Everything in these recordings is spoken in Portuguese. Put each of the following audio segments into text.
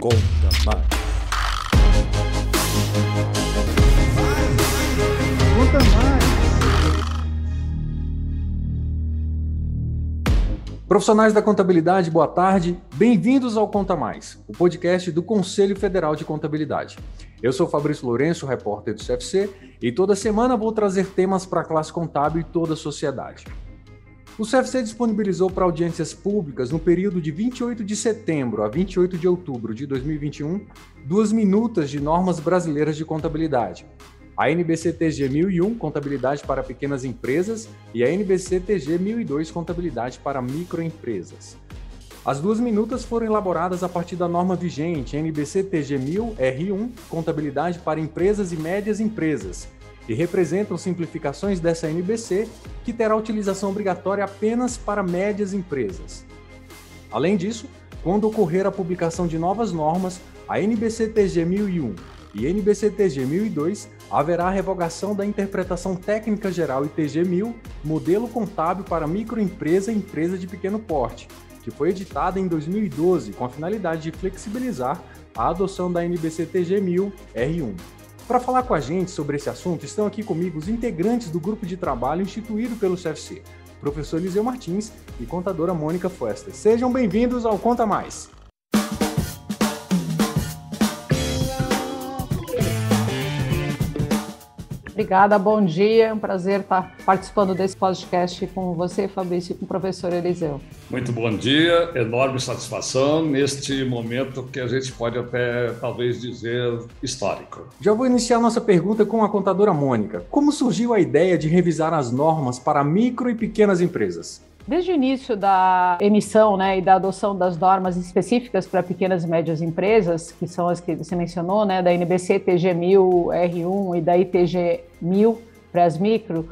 Conta mais. Conta mais. Profissionais da contabilidade, boa tarde. Bem-vindos ao Conta Mais, o podcast do Conselho Federal de Contabilidade. Eu sou Fabrício Lourenço, repórter do CFC, e toda semana vou trazer temas para a classe contábil e toda a sociedade. O CFC disponibilizou para audiências públicas, no período de 28 de setembro a 28 de outubro de 2021, duas minutas de normas brasileiras de contabilidade. A NBC-TG 1001, Contabilidade para Pequenas Empresas, e a NBC-TG 1002, Contabilidade para Microempresas. As duas minutas foram elaboradas a partir da norma vigente NBC-TG 1000-R1, Contabilidade para Empresas e Médias Empresas, e representam simplificações dessa NBC que terá utilização obrigatória apenas para médias empresas. Além disso, quando ocorrer a publicação de novas normas, a NBC-TG 1001 e NBC-TG 1002, haverá revogação da interpretação técnica geral e TG 1000, modelo contábil para microempresa e empresa de pequeno porte, que foi editada em 2012 com a finalidade de flexibilizar a adoção da NBC-TG 1000 R1. Para falar com a gente sobre esse assunto, estão aqui comigo os integrantes do grupo de trabalho instituído pelo CFC, professor Eliseu Martins e contadora Mônica Foster. Sejam bem-vindos ao Conta Mais. Obrigada, bom dia. É um prazer estar participando desse podcast com você, Fabrício, e com o professor Eliseu. Muito bom dia, enorme satisfação neste momento que a gente pode até talvez dizer histórico. Já vou iniciar nossa pergunta com a contadora Mônica. Como surgiu a ideia de revisar as normas para micro e pequenas empresas? Desde o início da emissão né, e da adoção das normas específicas para pequenas e médias empresas, que são as que você mencionou, né, da NBC TG 1000 R1 e da ITG 1000 para as micro,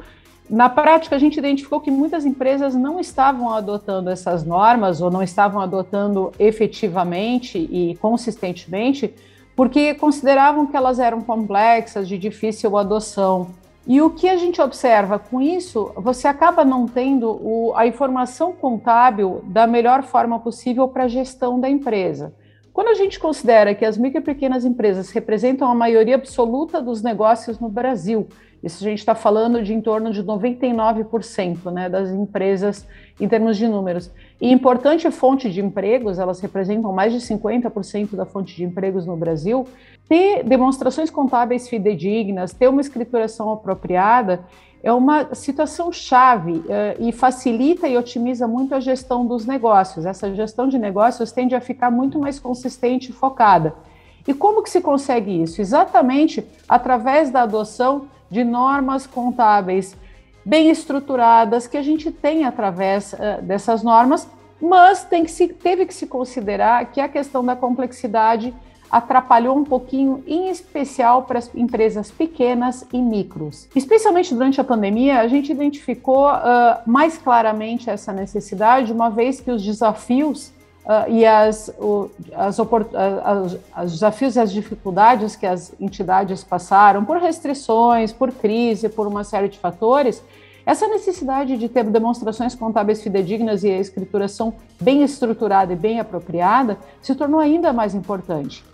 na prática a gente identificou que muitas empresas não estavam adotando essas normas ou não estavam adotando efetivamente e consistentemente porque consideravam que elas eram complexas, de difícil adoção. E o que a gente observa com isso, você acaba não tendo o, a informação contábil da melhor forma possível para a gestão da empresa. Quando a gente considera que as micro e pequenas empresas representam a maioria absoluta dos negócios no Brasil, isso a gente está falando de em torno de 99% né, das empresas em termos de números. E importante fonte de empregos, elas representam mais de 50% da fonte de empregos no Brasil. Ter demonstrações contábeis fidedignas, ter uma escrituração apropriada, é uma situação chave uh, e facilita e otimiza muito a gestão dos negócios. Essa gestão de negócios tende a ficar muito mais consistente e focada. E como que se consegue isso? Exatamente através da adoção de normas contábeis bem estruturadas que a gente tem através uh, dessas normas, mas tem que se, teve que se considerar que a questão da complexidade atrapalhou um pouquinho, em especial para as empresas pequenas e micros. Especialmente durante a pandemia, a gente identificou uh, mais claramente essa necessidade, uma vez que os desafios Uh, e as, o, as, as, as, desafios e as dificuldades que as entidades passaram por restrições, por crise, por uma série de fatores, essa necessidade de ter demonstrações contábeis fidedignas e a escrituração bem estruturada e bem apropriada se tornou ainda mais importante.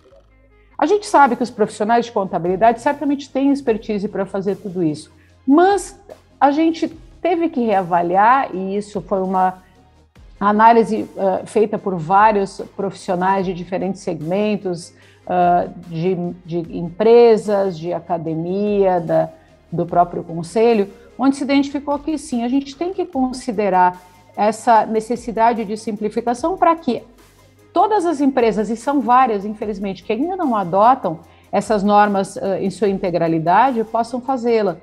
A gente sabe que os profissionais de contabilidade certamente têm expertise para fazer tudo isso, mas a gente teve que reavaliar, e isso foi uma análise uh, feita por vários profissionais de diferentes segmentos, uh, de, de, empresas, de academia, da, do próprio conselho, onde se identificou que sim, a gente tem que considerar essa necessidade de simplificação para que todas as empresas, e são várias, infelizmente, que ainda não adotam essas normas uh, em sua integralidade, possam fazê-la.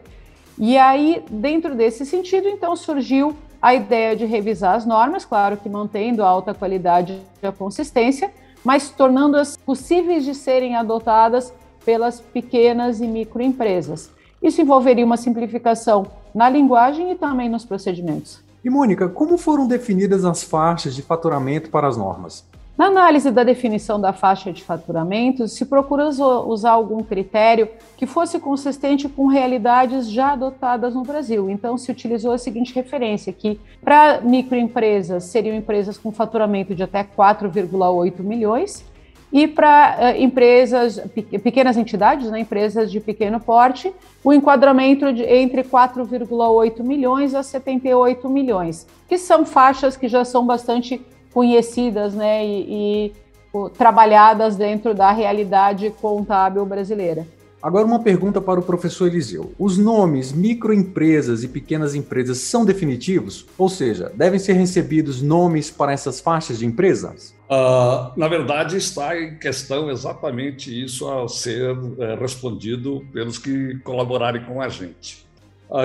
E aí, dentro desse sentido, então surgiu a ideia de revisar as normas, claro que mantendo a alta qualidade e a consistência, mas tornando-as possíveis de serem adotadas pelas pequenas e microempresas. Isso envolveria uma simplificação na linguagem e também nos procedimentos. E Mônica, como foram definidas as faixas de faturamento para as normas? Na análise da definição da faixa de faturamento, se procura usar algum critério que fosse consistente com realidades já adotadas no Brasil. Então, se utilizou a seguinte referência, que para microempresas seriam empresas com faturamento de até 4,8 milhões e para uh, empresas, pequenas entidades, né, empresas de pequeno porte, o enquadramento de entre 4,8 milhões a 78 milhões, que são faixas que já são bastante conhecidas né, e, e trabalhadas dentro da realidade contábil brasileira. Agora, uma pergunta para o professor Eliseu. Os nomes microempresas e pequenas empresas são definitivos? Ou seja, devem ser recebidos nomes para essas faixas de empresas? Uh, na verdade, está em questão exatamente isso a ser é, respondido pelos que colaborarem com a gente. A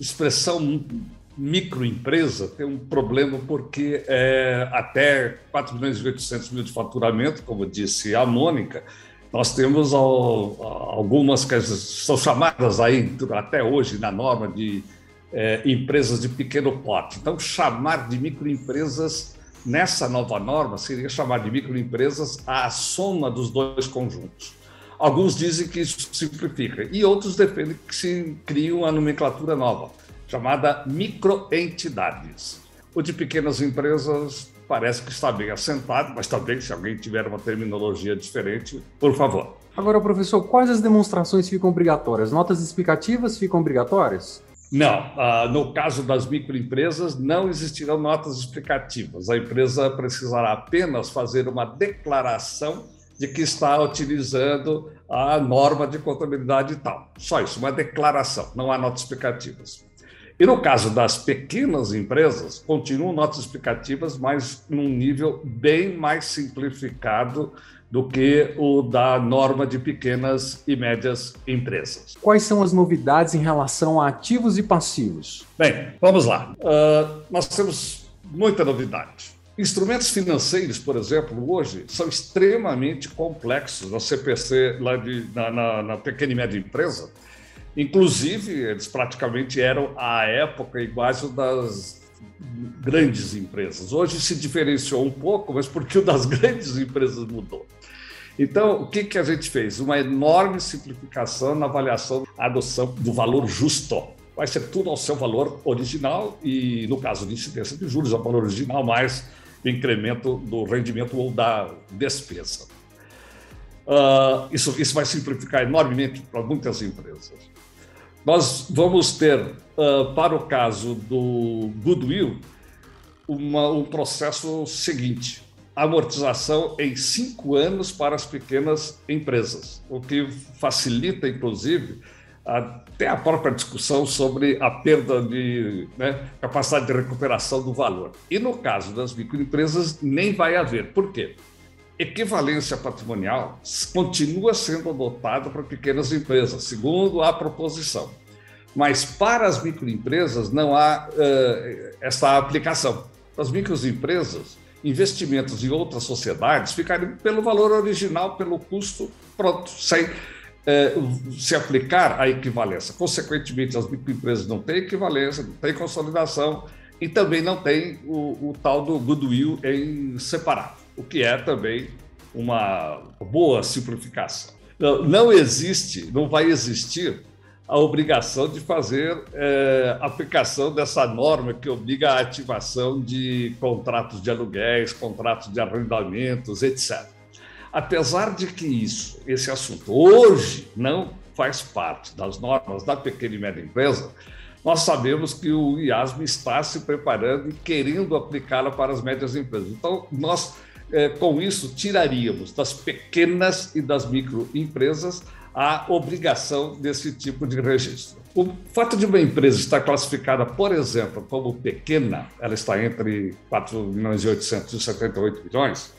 expressão microempresa tem um problema porque é, até 4 milhões e 800 mil de faturamento, como disse a Mônica, nós temos algumas que são chamadas aí até hoje na norma de é, empresas de pequeno porte. Então, chamar de microempresas nessa nova norma seria chamar de microempresas a soma dos dois conjuntos. Alguns dizem que isso simplifica e outros defendem que se crie uma nomenclatura nova, chamada microentidades. O de pequenas empresas parece que está bem assentado, mas também, se alguém tiver uma terminologia diferente, por favor. Agora, professor, quais as demonstrações ficam obrigatórias? Notas explicativas ficam obrigatórias? Não, uh, no caso das microempresas, não existirão notas explicativas. A empresa precisará apenas fazer uma declaração de que está utilizando a norma de contabilidade e tal. Só isso, uma declaração, não há notas explicativas. E no caso das pequenas empresas, continuam notas explicativas, mas num nível bem mais simplificado do que o da norma de pequenas e médias empresas. Quais são as novidades em relação a ativos e passivos? Bem, vamos lá. Uh, nós temos muita novidade. Instrumentos financeiros, por exemplo, hoje são extremamente complexos na CPC, lá de, na, na, na pequena e média empresa. Inclusive, eles praticamente eram, à época, iguais ao das grandes empresas. Hoje se diferenciou um pouco, mas porque o das grandes empresas mudou. Então, o que, que a gente fez? Uma enorme simplificação na avaliação, adoção do valor justo. Vai ser tudo ao seu valor original e, no caso de incidência de juros, ao valor original mais o incremento do rendimento ou da despesa. Uh, isso, isso vai simplificar enormemente para muitas empresas. Nós vamos ter, uh, para o caso do Goodwill, uma, um processo seguinte: amortização em cinco anos para as pequenas empresas, o que facilita, inclusive, até a própria discussão sobre a perda de né, capacidade de recuperação do valor. E no caso das microempresas, nem vai haver. Por quê? Equivalência patrimonial continua sendo adotada para pequenas empresas, segundo a proposição. Mas para as microempresas não há uh, essa aplicação. Para as microempresas, investimentos em outras sociedades ficariam pelo valor original, pelo custo, pronto, sem uh, se aplicar a equivalência. Consequentemente, as microempresas não têm equivalência, não têm consolidação e também não têm o, o tal do goodwill em separado o que é também uma boa simplificação. Não, existe, não vai existir a obrigação de fazer é, aplicação dessa norma que obriga a ativação de contratos de aluguéis, contratos de arrendamentos, etc. Apesar de que isso, esse assunto hoje não faz parte das normas da pequena e média empresa, nós sabemos que o IASM está se preparando e querendo aplicá-la para as médias empresas. Então, nós é, com isso, tiraríamos das pequenas e das microempresas a obrigação desse tipo de registro. O fato de uma empresa estar classificada, por exemplo, como pequena, ela está entre 4 milhões e 878 milhões,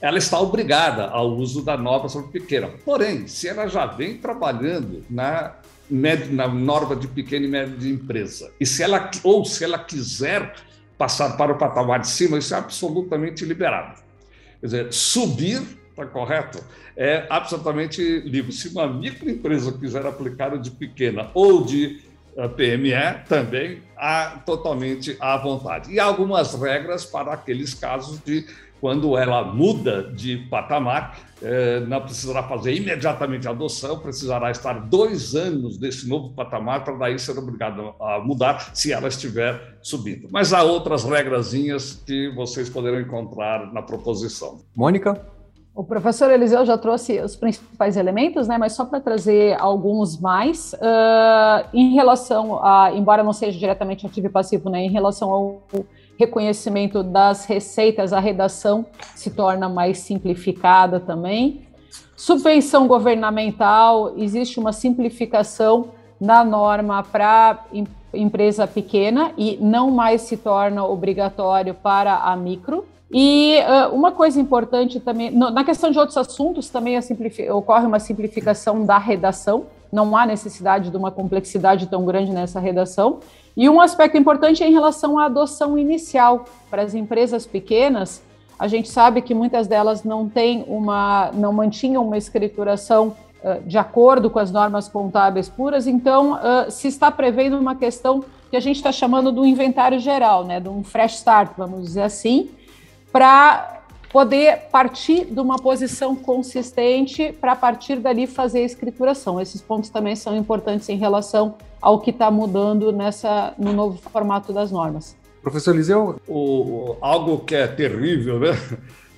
ela está obrigada ao uso da norma sobre pequena. Porém, se ela já vem trabalhando na, na norma de pequena e média empresa, e se ela, ou se ela quiser passar para o patamar de cima, isso é absolutamente liberado. Quer dizer, subir, está correto? É absolutamente livre. Se uma microempresa quiser aplicar de pequena ou de eh, PME, também há totalmente à vontade. E algumas regras para aqueles casos de quando ela muda de patamar, não precisará fazer imediatamente a adoção, precisará estar dois anos desse novo patamar para daí ser obrigado a mudar se ela estiver subindo. Mas há outras regrazinhas que vocês poderão encontrar na proposição. Mônica? O professor Eliseu já trouxe os principais elementos, né? Mas só para trazer alguns mais, uh, em relação a, embora não seja diretamente ativo e passivo, né? Em relação ao reconhecimento das receitas, a redação se torna mais simplificada também. Subvenção governamental, existe uma simplificação na norma para empresa pequena e não mais se torna obrigatório para a micro. E uh, uma coisa importante também, no, na questão de outros assuntos, também ocorre uma simplificação da redação, não há necessidade de uma complexidade tão grande nessa redação. E um aspecto importante é em relação à adoção inicial. Para as empresas pequenas, a gente sabe que muitas delas não têm uma, não mantinham uma escrituração uh, de acordo com as normas contábeis puras, então uh, se está prevendo uma questão que a gente está chamando do inventário geral, né, de um fresh start, vamos dizer assim, para poder partir de uma posição consistente para partir dali fazer a escrituração. Esses pontos também são importantes em relação ao que está mudando nessa no novo formato das normas. Professor Eliseu? O, algo que é terrível, né?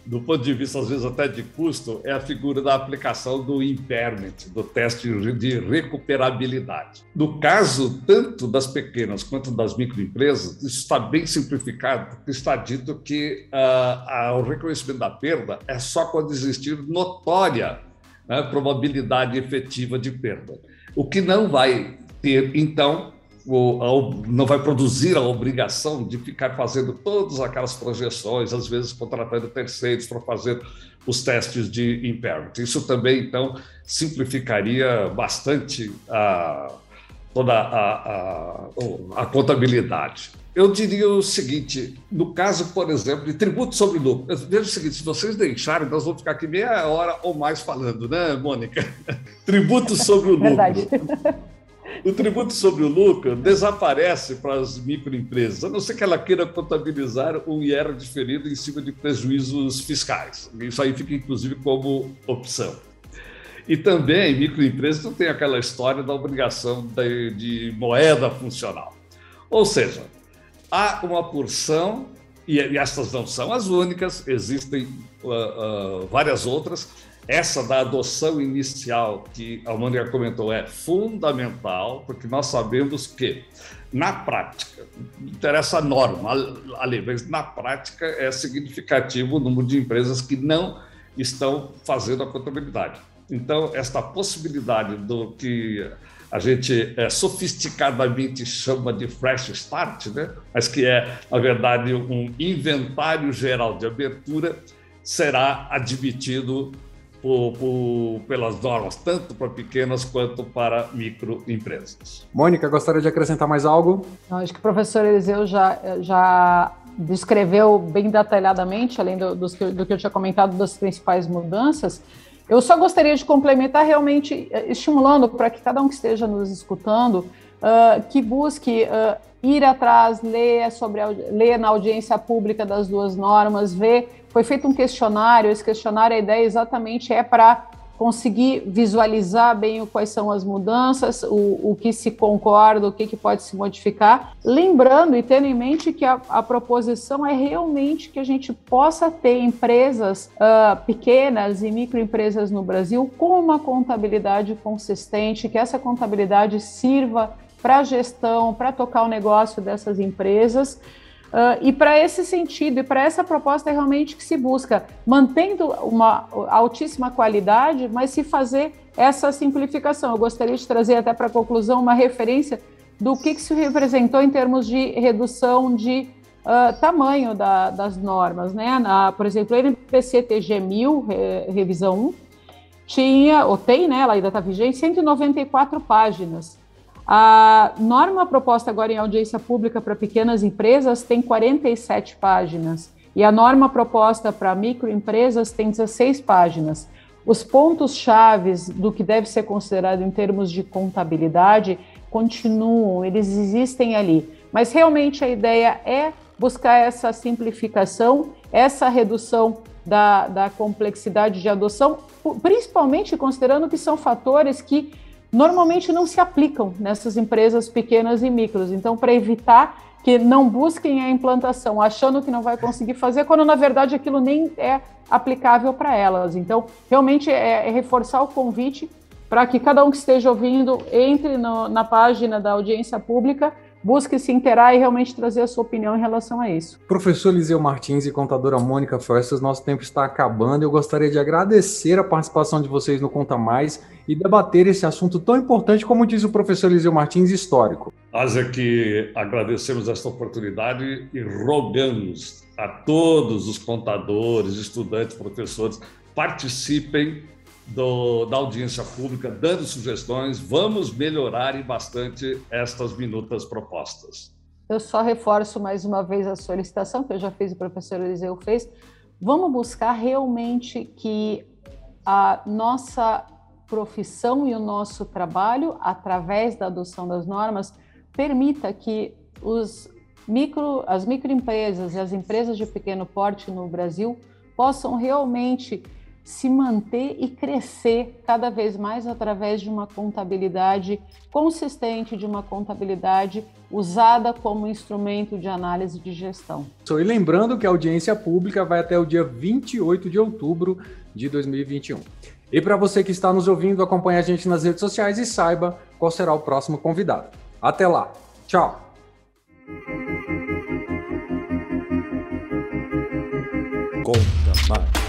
Do ponto de vista, às vezes, até de custo, é a figura da aplicação do impairment, do teste de recuperabilidade. No caso tanto das pequenas quanto das microempresas, isso está bem simplificado, está dito que uh, o reconhecimento da perda é só quando existir notória né, probabilidade efetiva de perda. O que não vai ter, então, não vai produzir a obrigação de ficar fazendo todas aquelas projeções, às vezes contratando terceiros para fazer os testes de impairment. Isso também, então, simplificaria bastante a, toda a, a, a contabilidade. Eu diria o seguinte: no caso, por exemplo, de tributo sobre lucro, veja o seguinte: se vocês deixarem, nós vamos ficar aqui meia hora ou mais falando, né, Mônica? tributo sobre o lucro. Verdade. o tributo sobre o lucro desaparece para as microempresas, a não ser que ela queira contabilizar um IR diferido em cima de prejuízos fiscais. Isso aí fica, inclusive, como opção. E também, microempresas não tem aquela história da obrigação de, de moeda funcional. Ou seja, há uma porção, e, e estas não são as únicas, existem uh, uh, várias outras, essa da adoção inicial que a Mônica comentou é fundamental, porque nós sabemos que, na prática, não interessa a norma, a lei, mas na prática é significativo o número de empresas que não estão fazendo a contabilidade. Então, esta possibilidade do que a gente é, sofisticadamente chama de fresh start, né? mas que é, na verdade, um inventário geral de abertura, será admitido por, por, pelas normas, tanto para pequenas quanto para microempresas. Mônica, gostaria de acrescentar mais algo? Não, acho que o professor Eliseu já, já descreveu bem detalhadamente, além do, do, do que eu tinha comentado das principais mudanças. Eu só gostaria de complementar realmente eh, estimulando para que cada um que esteja nos escutando uh, que busque uh, ir atrás, ler sobre ler na audiência pública das duas normas, ver. Foi feito um questionário. Esse questionário, a ideia exatamente é para conseguir visualizar bem quais são as mudanças, o, o que se concorda, o que, que pode se modificar. Lembrando e tendo em mente que a, a proposição é realmente que a gente possa ter empresas uh, pequenas e microempresas no Brasil com uma contabilidade consistente, que essa contabilidade sirva para a gestão, para tocar o negócio dessas empresas. Uh, e para esse sentido, e para essa proposta é realmente que se busca, mantendo uma altíssima qualidade, mas se fazer essa simplificação. Eu gostaria de trazer até para conclusão uma referência do que, que se representou em termos de redução de uh, tamanho da, das normas. Né? Na, por exemplo, o NPC TG 1000, re, revisão 1, tinha, ou tem, né, ela ainda está vigente, 194 páginas. A norma proposta agora em audiência pública para pequenas empresas tem 47 páginas e a norma proposta para microempresas tem 16 páginas. Os pontos chaves do que deve ser considerado em termos de contabilidade continuam, eles existem ali. Mas realmente a ideia é buscar essa simplificação, essa redução da, da complexidade de adoção, principalmente considerando que são fatores que normalmente não se aplicam nessas empresas pequenas e micros. Então, para evitar que não busquem a implantação achando que não vai conseguir fazer, quando na verdade aquilo nem é aplicável para elas. Então, realmente é, é reforçar o convite para que cada um que esteja ouvindo entre no, na página da audiência pública busque se interar e realmente trazer a sua opinião em relação a isso. Professor Liseu Martins e contadora Mônica Festas, nosso tempo está acabando. Eu gostaria de agradecer a participação de vocês no Conta Mais e debater esse assunto tão importante, como diz o professor Liseu Martins, histórico. Nós é que agradecemos esta oportunidade e rogamos a todos os contadores, estudantes, professores, participem do, da audiência pública, dando sugestões. Vamos melhorar bastante estas minutas propostas. Eu só reforço mais uma vez a solicitação que eu já fiz, o professor Eliseu fez. Vamos buscar realmente que a nossa profissão e o nosso trabalho, através da adoção das normas, permita que os micro, as microempresas e as empresas de pequeno porte no Brasil possam realmente se manter e crescer cada vez mais através de uma contabilidade consistente, de uma contabilidade usada como instrumento de análise de gestão. E lembrando que a audiência pública vai até o dia 28 de outubro de 2021. E para você que está nos ouvindo, acompanhe a gente nas redes sociais e saiba qual será o próximo convidado. Até lá. Tchau. Conta mais.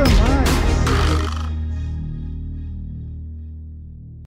Conta mais.